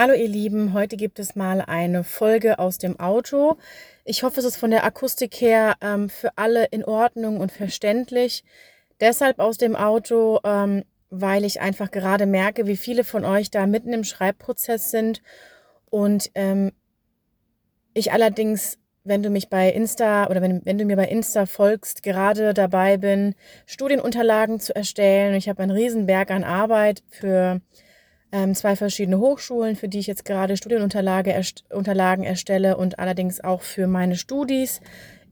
Hallo ihr Lieben, heute gibt es mal eine Folge aus dem Auto. Ich hoffe, es ist von der Akustik her ähm, für alle in Ordnung und verständlich. Deshalb aus dem Auto, ähm, weil ich einfach gerade merke, wie viele von euch da mitten im Schreibprozess sind und ähm, ich allerdings, wenn du mich bei Insta oder wenn, wenn du mir bei Insta folgst, gerade dabei bin, Studienunterlagen zu erstellen. Ich habe einen Riesenberg an Arbeit für ähm, zwei verschiedene Hochschulen, für die ich jetzt gerade Studienunterlagen erst erstelle und allerdings auch für meine Studis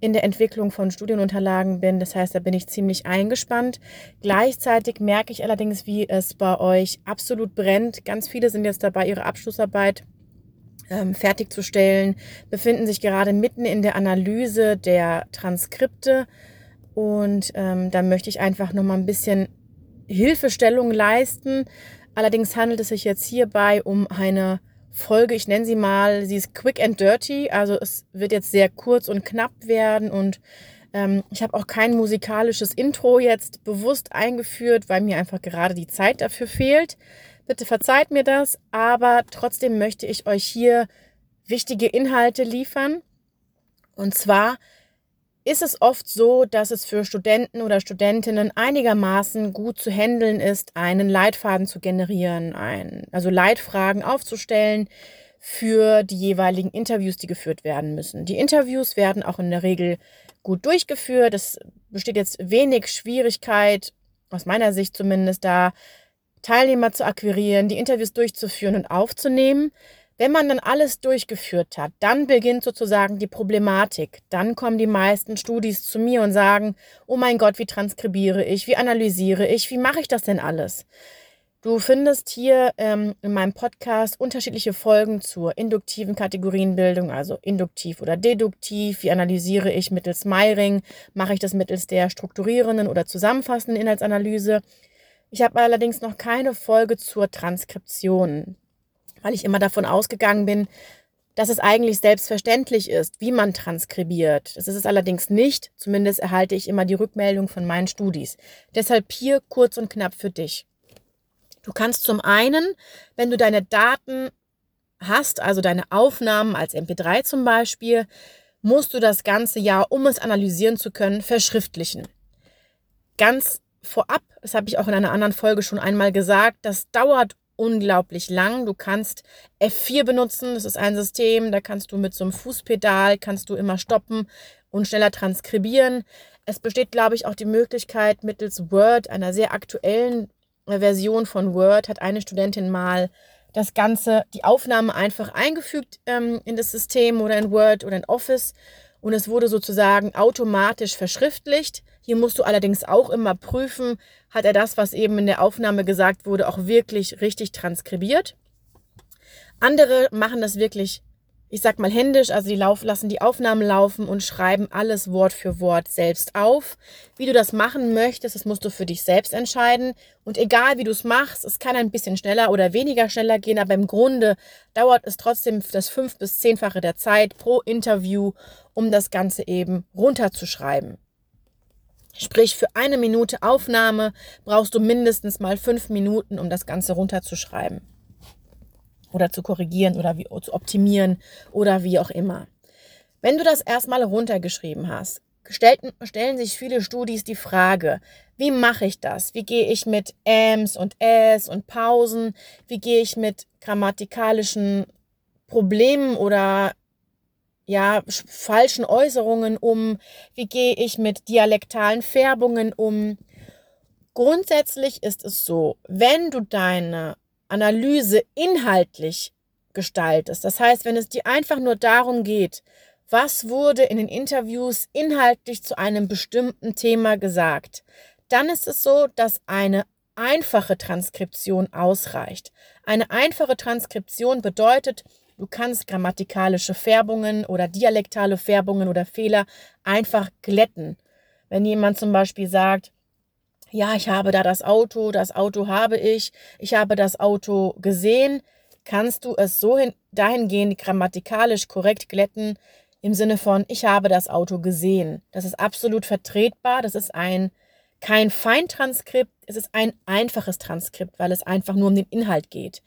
in der Entwicklung von Studienunterlagen bin. Das heißt, da bin ich ziemlich eingespannt. Gleichzeitig merke ich allerdings, wie es bei euch absolut brennt. Ganz viele sind jetzt dabei, ihre Abschlussarbeit ähm, fertigzustellen, befinden sich gerade mitten in der Analyse der Transkripte. Und ähm, da möchte ich einfach nochmal ein bisschen Hilfestellung leisten, Allerdings handelt es sich jetzt hierbei um eine Folge, ich nenne sie mal, sie ist quick and dirty, also es wird jetzt sehr kurz und knapp werden und ähm, ich habe auch kein musikalisches Intro jetzt bewusst eingeführt, weil mir einfach gerade die Zeit dafür fehlt. Bitte verzeiht mir das, aber trotzdem möchte ich euch hier wichtige Inhalte liefern. Und zwar ist es oft so, dass es für Studenten oder Studentinnen einigermaßen gut zu handeln ist, einen Leitfaden zu generieren, ein, also Leitfragen aufzustellen für die jeweiligen Interviews, die geführt werden müssen. Die Interviews werden auch in der Regel gut durchgeführt. Es besteht jetzt wenig Schwierigkeit, aus meiner Sicht zumindest, da Teilnehmer zu akquirieren, die Interviews durchzuführen und aufzunehmen. Wenn man dann alles durchgeführt hat, dann beginnt sozusagen die Problematik. Dann kommen die meisten Studis zu mir und sagen, oh mein Gott, wie transkribiere ich, wie analysiere ich, wie mache ich das denn alles? Du findest hier ähm, in meinem Podcast unterschiedliche Folgen zur induktiven Kategorienbildung, also induktiv oder deduktiv. Wie analysiere ich mittels Meiring? Mache ich das mittels der strukturierenden oder zusammenfassenden Inhaltsanalyse? Ich habe allerdings noch keine Folge zur Transkription weil ich immer davon ausgegangen bin, dass es eigentlich selbstverständlich ist, wie man transkribiert. Das ist es allerdings nicht. Zumindest erhalte ich immer die Rückmeldung von meinen Studis. Deshalb hier kurz und knapp für dich. Du kannst zum einen, wenn du deine Daten hast, also deine Aufnahmen als MP3 zum Beispiel, musst du das ganze Jahr, um es analysieren zu können, verschriftlichen. Ganz vorab, das habe ich auch in einer anderen Folge schon einmal gesagt, das dauert unglaublich lang. Du kannst F4 benutzen, das ist ein System, da kannst du mit so einem Fußpedal, kannst du immer stoppen und schneller transkribieren. Es besteht, glaube ich, auch die Möglichkeit, mittels Word, einer sehr aktuellen Version von Word, hat eine Studentin mal das Ganze, die Aufnahme einfach eingefügt ähm, in das System oder in Word oder in Office und es wurde sozusagen automatisch verschriftlicht. Hier musst du allerdings auch immer prüfen, hat er das, was eben in der Aufnahme gesagt wurde, auch wirklich richtig transkribiert. Andere machen das wirklich, ich sag mal händisch, also die lauf, lassen die Aufnahmen laufen und schreiben alles Wort für Wort selbst auf. Wie du das machen möchtest, das musst du für dich selbst entscheiden. Und egal wie du es machst, es kann ein bisschen schneller oder weniger schneller gehen, aber im Grunde dauert es trotzdem das fünf- bis zehnfache der Zeit pro Interview, um das Ganze eben runterzuschreiben. Sprich, für eine Minute Aufnahme brauchst du mindestens mal fünf Minuten, um das Ganze runterzuschreiben. Oder zu korrigieren oder wie, zu optimieren oder wie auch immer. Wenn du das erstmal runtergeschrieben hast, stellten, stellen sich viele Studis die Frage, wie mache ich das? Wie gehe ich mit Ms und S und Pausen? Wie gehe ich mit grammatikalischen Problemen oder ja, falschen Äußerungen um? Wie gehe ich mit dialektalen Färbungen um? Grundsätzlich ist es so, wenn du deine Analyse inhaltlich gestaltest, das heißt, wenn es dir einfach nur darum geht, was wurde in den Interviews inhaltlich zu einem bestimmten Thema gesagt, dann ist es so, dass eine einfache Transkription ausreicht. Eine einfache Transkription bedeutet, Du kannst grammatikalische Färbungen oder dialektale Färbungen oder Fehler einfach glätten. Wenn jemand zum Beispiel sagt, ja, ich habe da das Auto, das Auto habe ich, ich habe das Auto gesehen, kannst du es so hin, dahingehend grammatikalisch korrekt glätten im Sinne von, ich habe das Auto gesehen. Das ist absolut vertretbar, das ist ein kein Feintranskript, es ist ein einfaches Transkript, weil es einfach nur um den Inhalt geht.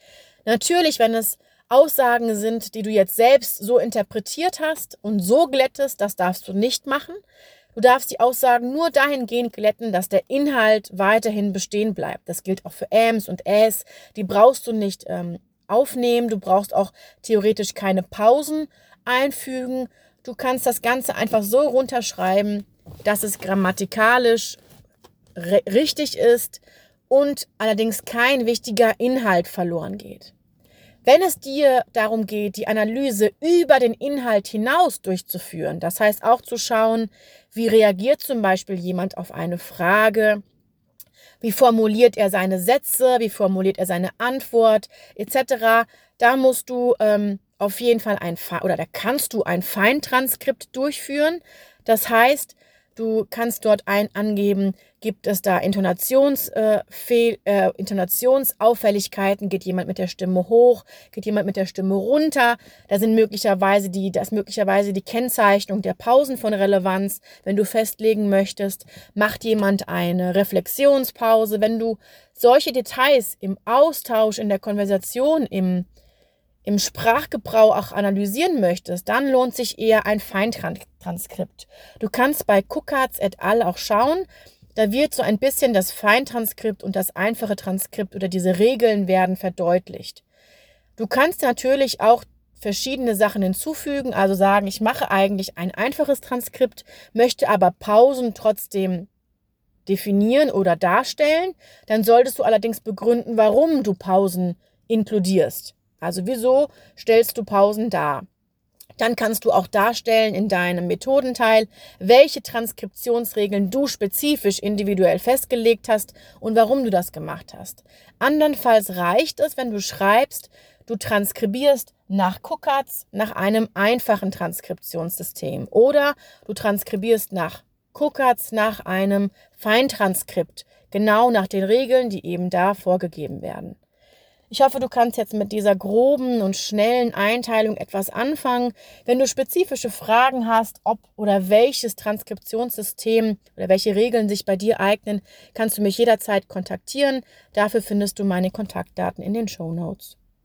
Natürlich, wenn es Aussagen sind, die du jetzt selbst so interpretiert hast und so glättest, das darfst du nicht machen. Du darfst die Aussagen nur dahingehend glätten, dass der Inhalt weiterhin bestehen bleibt. Das gilt auch für Ams und Äs. Die brauchst du nicht ähm, aufnehmen. Du brauchst auch theoretisch keine Pausen einfügen. Du kannst das Ganze einfach so runterschreiben, dass es grammatikalisch richtig ist und allerdings kein wichtiger Inhalt verloren geht. Wenn es dir darum geht, die Analyse über den Inhalt hinaus durchzuführen, das heißt auch zu schauen, wie reagiert zum Beispiel jemand auf eine Frage, wie formuliert er seine Sätze, wie formuliert er seine Antwort etc., da musst du ähm, auf jeden Fall ein oder da kannst du ein Feintranskript durchführen. Das heißt, Du kannst dort ein angeben, gibt es da Intonations, äh, äh, Intonationsauffälligkeiten, geht jemand mit der Stimme hoch, geht jemand mit der Stimme runter. Da sind möglicherweise die, das möglicherweise die Kennzeichnung der Pausen von Relevanz, wenn du festlegen möchtest, macht jemand eine Reflexionspause. Wenn du solche Details im Austausch, in der Konversation, im im Sprachgebrauch auch analysieren möchtest, dann lohnt sich eher ein Feintranskript. Du kannst bei Cookarts et al. auch schauen, da wird so ein bisschen das Feintranskript und das einfache Transkript oder diese Regeln werden verdeutlicht. Du kannst natürlich auch verschiedene Sachen hinzufügen, also sagen, ich mache eigentlich ein einfaches Transkript, möchte aber Pausen trotzdem definieren oder darstellen. Dann solltest du allerdings begründen, warum du Pausen inkludierst. Also wieso stellst du Pausen dar? Dann kannst du auch darstellen in deinem Methodenteil, welche Transkriptionsregeln du spezifisch individuell festgelegt hast und warum du das gemacht hast. Andernfalls reicht es, wenn du schreibst, du transkribierst nach Cookats nach einem einfachen Transkriptionssystem oder du transkribierst nach Cookats nach einem Feintranskript, genau nach den Regeln, die eben da vorgegeben werden. Ich hoffe, du kannst jetzt mit dieser groben und schnellen Einteilung etwas anfangen. Wenn du spezifische Fragen hast, ob oder welches Transkriptionssystem oder welche Regeln sich bei dir eignen, kannst du mich jederzeit kontaktieren. Dafür findest du meine Kontaktdaten in den Show Notes.